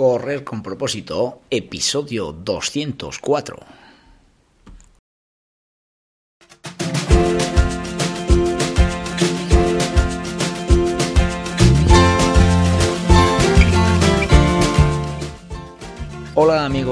Correr con propósito, episodio 204.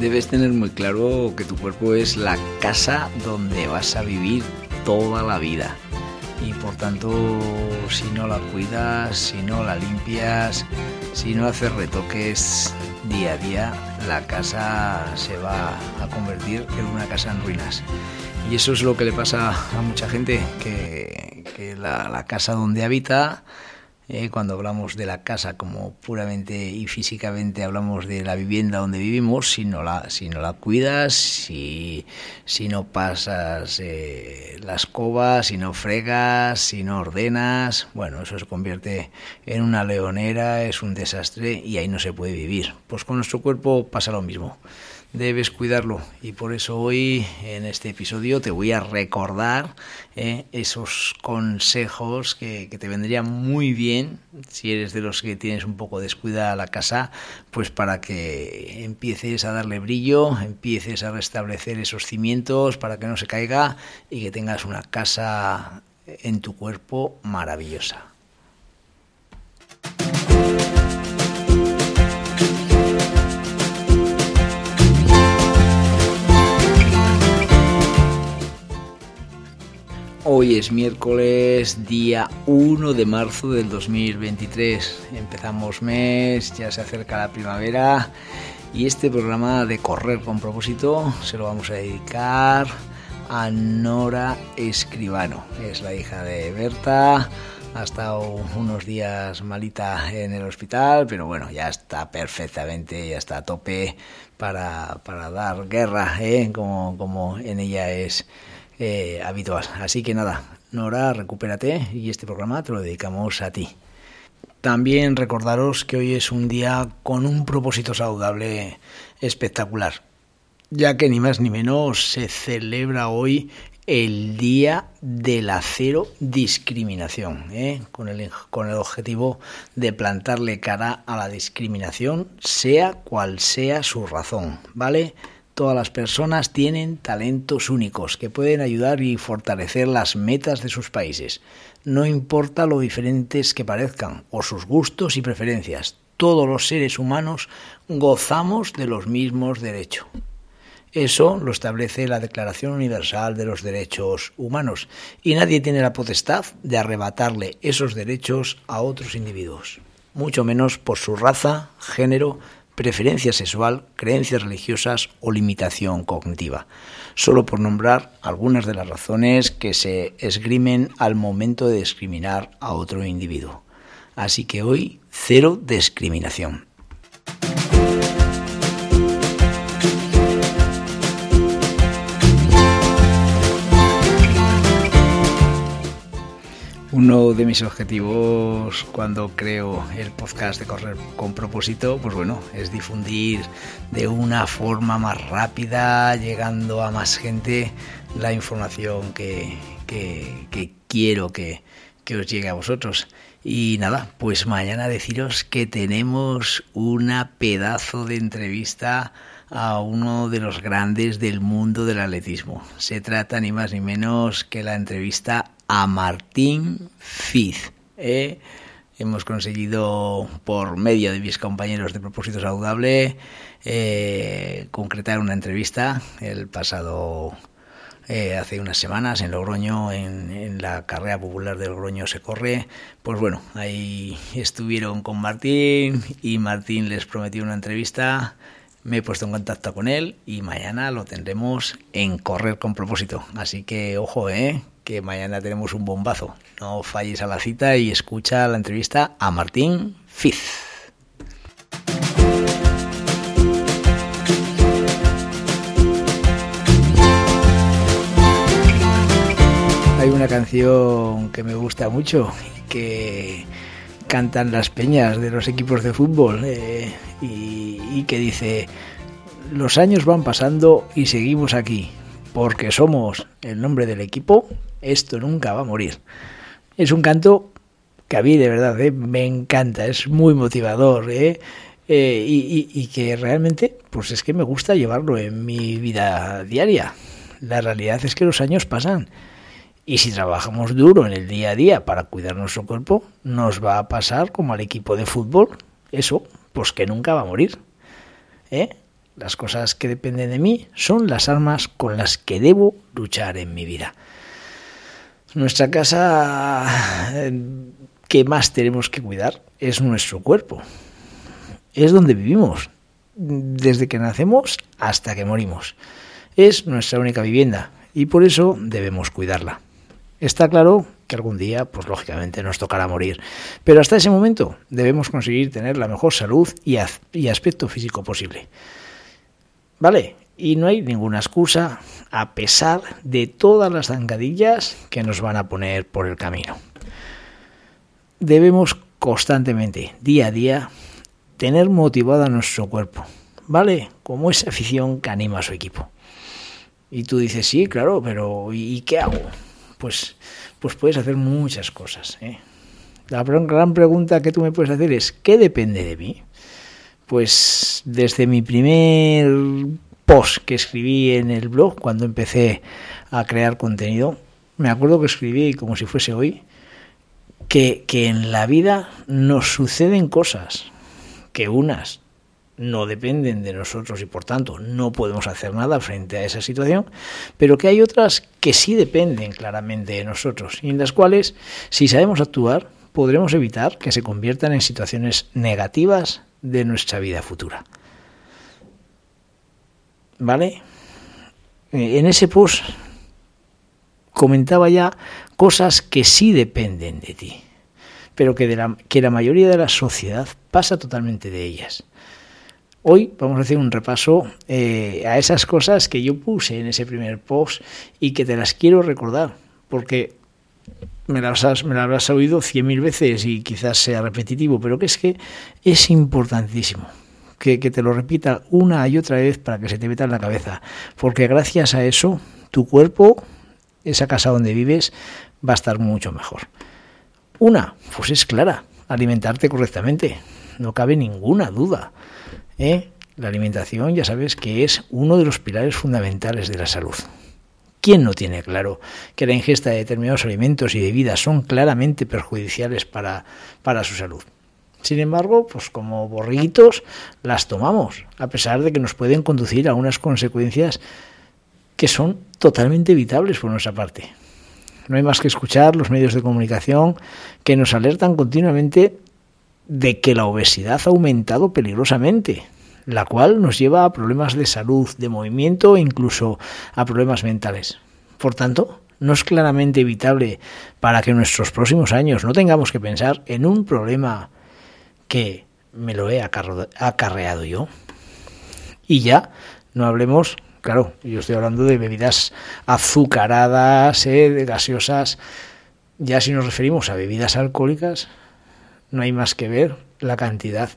Debes tener muy claro que tu cuerpo es la casa donde vas a vivir toda la vida. Y por tanto, si no la cuidas, si no la limpias, si no haces retoques día a día, la casa se va a convertir en una casa en ruinas. Y eso es lo que le pasa a mucha gente, que, la, la casa donde habita eh, cuando hablamos de la casa como puramente y físicamente hablamos de la vivienda donde vivimos, si no la, si no la cuidas, si, si no pasas eh, la escoba, si no fregas, si no ordenas, bueno, eso se convierte en una leonera, es un desastre y ahí no se puede vivir. Pues con nuestro cuerpo pasa lo mismo debes cuidarlo. Y por eso hoy en este episodio te voy a recordar eh, esos consejos que, que, te vendrían muy bien si eres de los que tienes un poco descuidada la casa pues para que empieces a darle brillo empieces a restablecer esos cimientos para que no se caiga y que tengas una casa en tu cuerpo maravillosa Hoy es miércoles, día 1 de marzo del 2023. Empezamos mes, ya se acerca la primavera y este programa de correr con propósito se lo vamos a dedicar a Nora Escribano. Es la hija de Berta, ha estado unos días malita en el hospital, pero bueno, ya está perfectamente, ya está a tope para, para dar guerra, ¿eh? como, como en ella es eh, habitual. Así que nada, Nora, recupérate y este programa te lo dedicamos a ti. También recordaros que hoy es un día con un propósito saludable espectacular, ya que ni más ni menos se celebra hoy el Día de la Cero Discriminación, ¿eh? con, el, con el objetivo de plantarle cara a la discriminación, sea cual sea su razón, ¿vale? Todas las personas tienen talentos únicos que pueden ayudar y fortalecer las metas de sus países. No importa lo diferentes que parezcan o sus gustos y preferencias, todos los seres humanos gozamos de los mismos derechos. Eso lo establece la Declaración Universal de los Derechos Humanos y nadie tiene la potestad de arrebatarle esos derechos a otros individuos, mucho menos por su raza, género, preferencia sexual, creencias religiosas o limitación cognitiva, solo por nombrar algunas de las razones que se esgrimen al momento de discriminar a otro individuo. Así que hoy, cero discriminación. Uno de mis objetivos cuando creo el podcast de Correr con propósito, pues bueno, es difundir de una forma más rápida, llegando a más gente, la información que, que, quiero que, que os llegue a vosotros. Y nada, pues mañana deciros que tenemos una pedazo de entrevista a uno de los grandes del mundo del atletismo. Se trata ni más ni menos que la entrevista a Martín Fiz. ¿eh? Hemos conseguido, por medio de mis compañeros de Propósito Saludable, eh, concretar una entrevista el pasado, eh, hace unas semanas, en Logroño, en, en, la carrera popular de Logroño se corre. Pues bueno, ahí estuvieron con Martín y Martín les prometió una entrevista me he puesto en contacto con él y mañana lo tendremos en Correr con propósito. Así que ojo, ¿eh? que mañana tenemos un bombazo. No falles a la cita y escucha la entrevista a Martín Fiz. hay una canción que me gusta mucho que cantan las peñas de los equipos de fútbol eh, y, que dice los años van pasando y seguimos aquí porque somos el nombre del equipo esto nunca va a morir. Es un canto que a mí de verdad ¿eh? me encanta, es muy motivador ¿eh? Eh, y, que realmente pues es que me gusta llevarlo en mi vida diaria. La realidad es que los años pasan y si trabajamos duro en el día a día para cuidar nuestro cuerpo, nos va a pasar como al equipo de fútbol, eso, pues que nunca va a morir. ¿eh? Las cosas que dependen de mí son las armas con las que debo luchar en mi vida. Nuestra casa que más tenemos que cuidar es nuestro cuerpo. Es donde vivimos, desde que nacemos hasta que morimos. Es nuestra única vivienda y por eso debemos cuidarla. Está claro que algún día, pues lógicamente nos tocará morir, pero hasta ese momento debemos conseguir tener la mejor salud y, y aspecto físico posible. ¿Vale? Y no hay ninguna excusa a pesar de todas las zancadillas que nos van a poner por el camino debemos constantemente, día a día, tener motivado a nuestro cuerpo, ¿vale? Como esa afición que anima a su equipo. Y tú dices, sí, claro, pero ¿y qué hago? Pues, pues puedes hacer muchas cosas. ¿eh? La gran pregunta que tú me puedes hacer es, ¿qué depende de mí? Pues desde mi primer post que escribí en el blog, cuando empecé a crear contenido, me acuerdo que escribí como si fuese hoy, que, que en la vida nos suceden cosas que unas no dependen de nosotros y por tanto no podemos hacer nada frente a esa situación, pero que hay otras que sí dependen claramente de nosotros y en las cuales, si sabemos actuar, podremos evitar que se conviertan en situaciones negativas de nuestra vida futura. ¿Vale? Eh, en ese post comentaba ya cosas que sí dependen de ti, pero que, de la, que la mayoría de la sociedad pasa totalmente de ellas. Hoy vamos a hacer un repaso eh, a esas cosas que yo puse en ese primer post y que te las quiero recordar, porque me las, has, me las habrás oído cien mil veces y quizás sea repetitivo, pero que es que es importantísimo que, te lo repita una y otra vez para que se te meta en la cabeza, porque gracias a eso tu cuerpo, esa casa donde vives, va a estar mucho mejor. Una, pues es clara, alimentarte correctamente, no cabe ninguna duda. ¿eh? La alimentación ya sabes que es uno de los pilares fundamentales de la salud. ¿Quién no tiene claro que la ingesta de determinados alimentos y bebidas son claramente perjudiciales para, para su salud? Sin embargo, pues como borriguitos las tomamos, a pesar de que nos pueden conducir a unas consecuencias que son totalmente evitables por nuestra parte. No hay más que escuchar los medios de comunicación que nos alertan continuamente de que la obesidad ha aumentado peligrosamente, la cual nos lleva a problemas de salud, de movimiento e incluso a problemas mentales. Por tanto, no es claramente evitable para que en nuestros próximos años no tengamos que pensar en un problema que me lo he acarreado yo. Y ya no hablemos Claro, yo estoy hablando de bebidas azucaradas, eh, de gaseosas. Ya si nos referimos a bebidas alcohólicas, no hay más que ver la cantidad,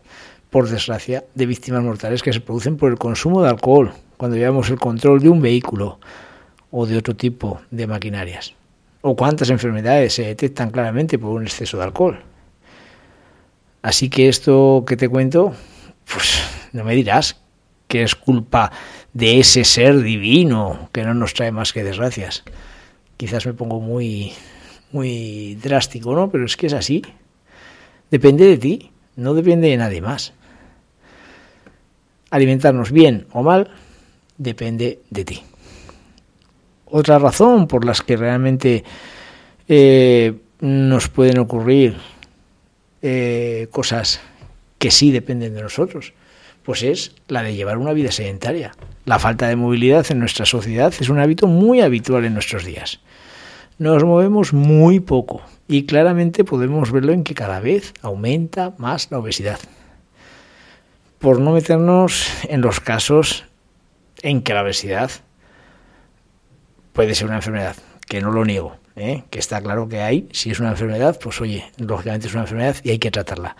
por desgracia, de víctimas mortales que se producen por el consumo de alcohol cuando llevamos el control de un vehículo o de otro tipo de maquinarias. O cuántas enfermedades se detectan claramente por un exceso de alcohol. Así que esto que te cuento, pues no me dirás que es culpa de ese ser divino que no nos trae más que desgracias. Quizás me pongo muy, muy drástico, ¿no? Pero es que es así. Depende de ti, no depende de nadie más. Alimentarnos bien o mal depende de ti. Otra razón por las que realmente eh, nos pueden ocurrir eh, cosas que sí dependen de nosotros pues es la de llevar una vida sedentaria. La falta de movilidad en nuestra sociedad es un hábito muy habitual en nuestros días. Nos movemos muy poco y claramente podemos verlo en que cada vez aumenta más la obesidad. Por no meternos en los casos en que la obesidad puede ser una enfermedad, que no lo niego, ¿eh? que está claro que hay, si es una enfermedad, pues oye, lógicamente es una enfermedad y hay que tratarla.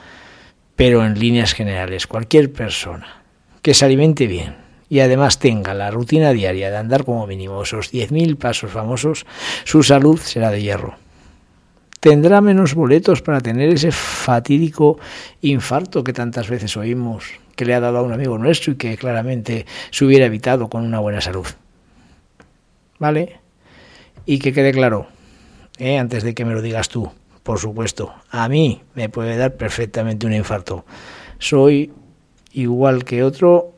Pero en líneas generales, cualquier persona que se alimente bien y además tenga la rutina diaria de andar como mínimo esos 10.000 pasos famosos, su salud será de hierro. Tendrá menos boletos para tener ese fatídico infarto que tantas veces oímos que le ha dado a un amigo nuestro y que claramente se hubiera evitado con una buena salud. ¿Vale? Y que quede claro, ¿eh? antes de que me lo digas tú, por supuesto. A mí me puede dar perfectamente un infarto. Soy igual que otro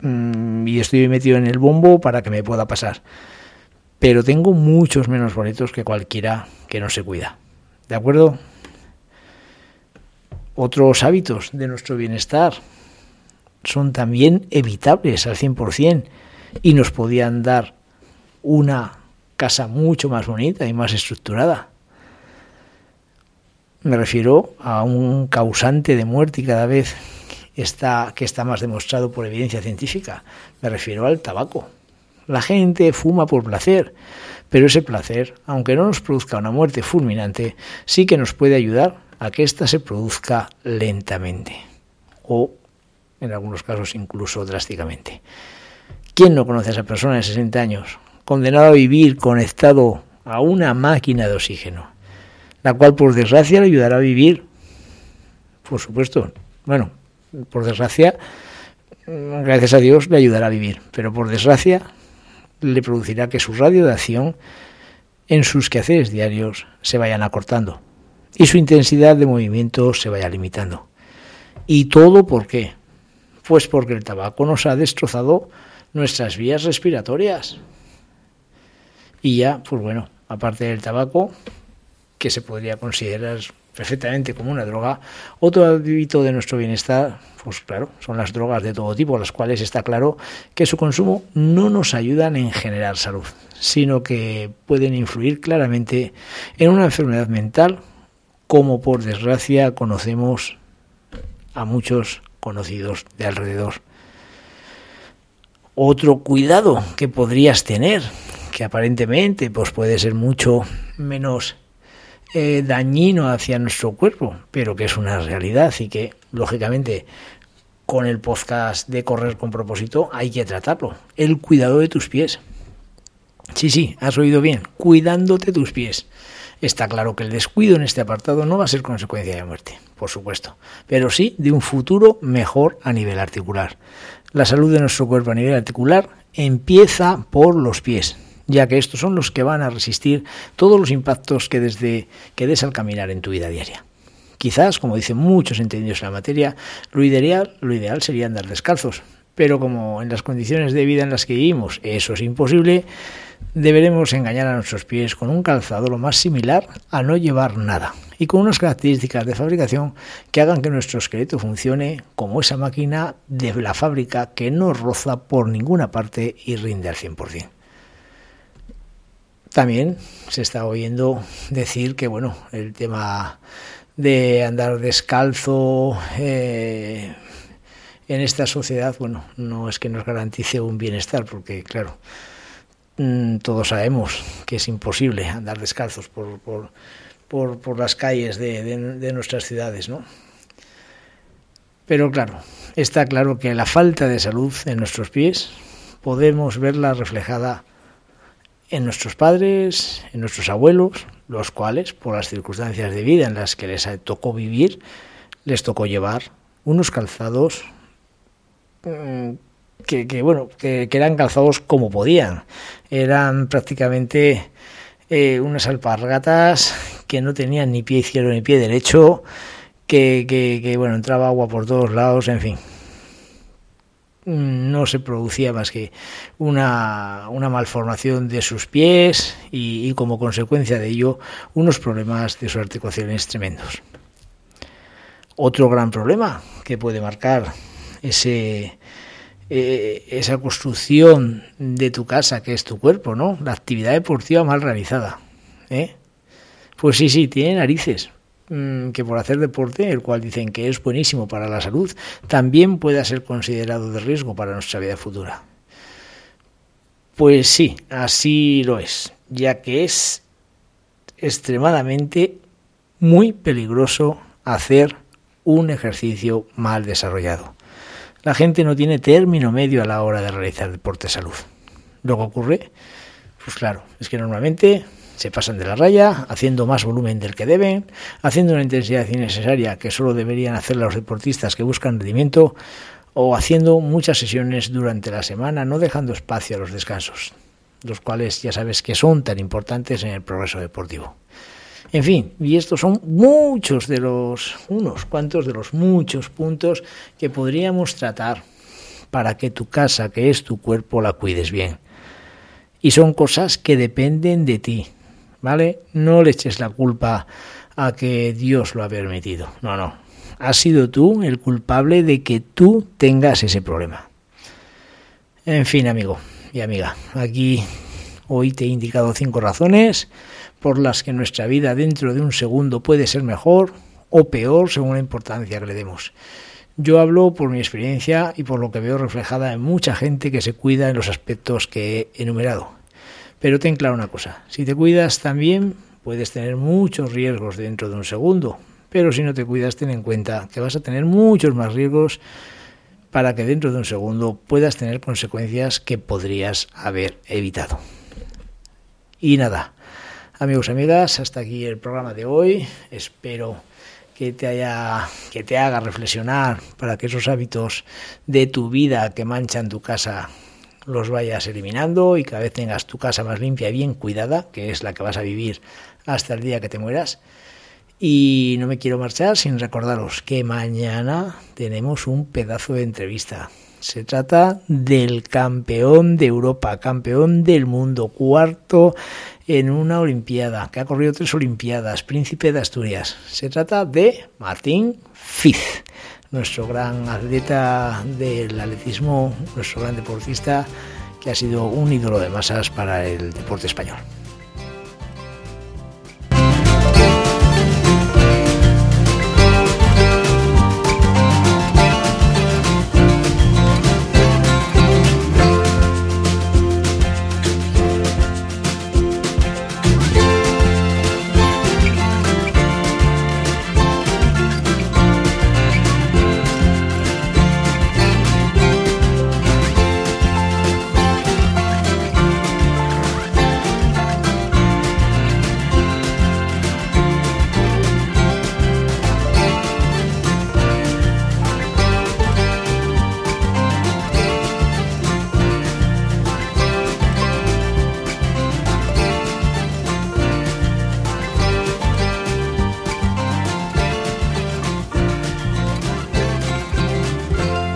mm, y estoy metido en el bombo para que me pueda pasar. Pero tengo muchos menos boletos que cualquiera que no se cuida. ¿De acuerdo? Otros hábitos de nuestro bienestar son también evitables al 100% y nos podían dar una casa mucho más bonita y más estructurada. Me refiero a un causante de muerte y cada vez está, que está más demostrado por evidencia científica. Me refiero al tabaco. La gente fuma por placer, pero ese placer, aunque no nos produzca una muerte fulminante, sí que nos puede ayudar a que ésta se produzca lentamente o, en algunos casos, incluso drásticamente. ¿Quién no conoce a esa persona de 60 años condenado a vivir conectado a una máquina de oxígeno, la cual por desgracia le ayudará a vivir, por supuesto, bueno, por desgracia, gracias a Dios le ayudará a vivir, pero por desgracia le producirá que su radio de acción en sus quehaceres diarios se vayan acortando y su intensidad de movimiento se vaya limitando. ¿Y todo por qué? Pues porque el tabaco nos ha destrozado nuestras vías respiratorias. Y ya, pues bueno, aparte del tabaco, que se podría considerar perfectamente como una droga, otro hábito de nuestro bienestar, pues claro, son las drogas de todo tipo, las cuales está claro que su consumo no nos ayudan en generar salud, sino que pueden influir claramente en una enfermedad mental, como por desgracia conocemos a muchos conocidos de alrededor. Otro cuidado que podrías tener que aparentemente pues puede ser mucho menos eh, dañino hacia nuestro cuerpo, pero que es una realidad y que lógicamente con el podcast de correr con propósito hay que tratarlo. El cuidado de tus pies. Sí, sí, has oído bien, cuidándote tus pies. Está claro que el descuido en este apartado no va a ser consecuencia de muerte, por supuesto, pero sí de un futuro mejor a nivel articular. La salud de nuestro cuerpo a nivel articular empieza por los pies, ya que estos son los que van a resistir todos los impactos que desde que des al caminar en tu vida diaria. Quizás, como dicen muchos entendidos en la materia, lo ideal, lo ideal sería andar descalzos, pero como en las condiciones de vida en las que vivimos eso es imposible, deberemos engañar a nuestros pies con un calzado lo más similar a no llevar nada y con unas características de fabricación que hagan que nuestro esqueleto funcione como esa máquina de la fábrica que no roza por ninguna parte y rinde al 100%. También se está oyendo decir que bueno, el tema de andar descalzo eh, en esta sociedad, bueno, no es que nos garantice un bienestar, porque claro, mm, todos sabemos que es imposible andar descalzos por, por, por, las calles de, de nuestras ciudades, ¿no? Pero claro, está claro que la falta de salud en nuestros pies podemos verla reflejada en nuestros padres, en nuestros abuelos, los cuales, por las circunstancias de vida en las que les tocó vivir, les tocó llevar unos calzados mm, que, bueno, que, eran calzados como podían. Eran prácticamente eh, unas alpargatas que no tenían ni pie izquierdo ni pie derecho, que, que bueno, entraba agua por todos lados, en fin no se producía más que una, malformación de sus pies y, como consecuencia de ello unos problemas de sus articulaciones tremendos. Otro gran problema que puede marcar ese, eh, esa construcción de tu casa que es tu cuerpo, ¿no? La actividad deportiva mal realizada. ¿eh? Pues sí, sí, tiene narices, que por hacer deporte, el cual dicen que es buenísimo para la salud, también pueda ser considerado de riesgo para nuestra vida futura. Pues sí, así lo es, ya que es extremadamente muy peligroso hacer un ejercicio mal desarrollado. La gente no tiene término medio a la hora de realizar deporte de salud. Luego ocurre, pues claro, es que normalmente se pasan de la raya, haciendo más volumen del que deben, haciendo una intensidad innecesaria que solo deberían hacer los deportistas que buscan rendimiento, o haciendo muchas sesiones durante la semana, no dejando espacio a los descansos, los cuales ya sabes que son tan importantes en el progreso deportivo. En fin, y estos son muchos de los, unos cuantos de los muchos puntos que podríamos tratar para que tu casa, que es tu cuerpo, la cuides bien. Y son cosas que dependen de ti, ¿vale? No le eches la culpa a que Dios lo ha permitido. No, no. Has sido tú el culpable de que tú tengas ese problema. En fin, amigo y amiga, aquí hoy te he indicado cinco razones por las que nuestra vida dentro de un segundo puede ser mejor o peor según la importancia que le demos. Yo hablo por mi experiencia y por lo que veo reflejada en mucha gente que se cuida en los aspectos que he enumerado. Pero ten claro una cosa, si te cuidas también puedes tener muchos riesgos dentro de un segundo, pero si no te cuidas ten en cuenta que vas a tener muchos más riesgos para que dentro de un segundo puedas tener consecuencias que podrías haber evitado. Y nada, amigos y amigas, hasta aquí el programa de hoy. Espero que te haya que te haga reflexionar para que esos hábitos de tu vida que manchan tu casa los vayas eliminando y cada vez tengas tu casa más limpia y bien cuidada, que es la que vas a vivir hasta el día que te mueras. Y no me quiero marchar sin recordaros que mañana tenemos un pedazo de entrevista. Se trata del campeón de Europa, campeón del mundo, cuarto en una Olimpiada, que ha corrido tres Olimpiadas, príncipe de Asturias. Se trata de Martín Fiz nuestro gran atleta del atletismo, nuestro gran deportista, que ha sido un ídolo de masas para el deporte español.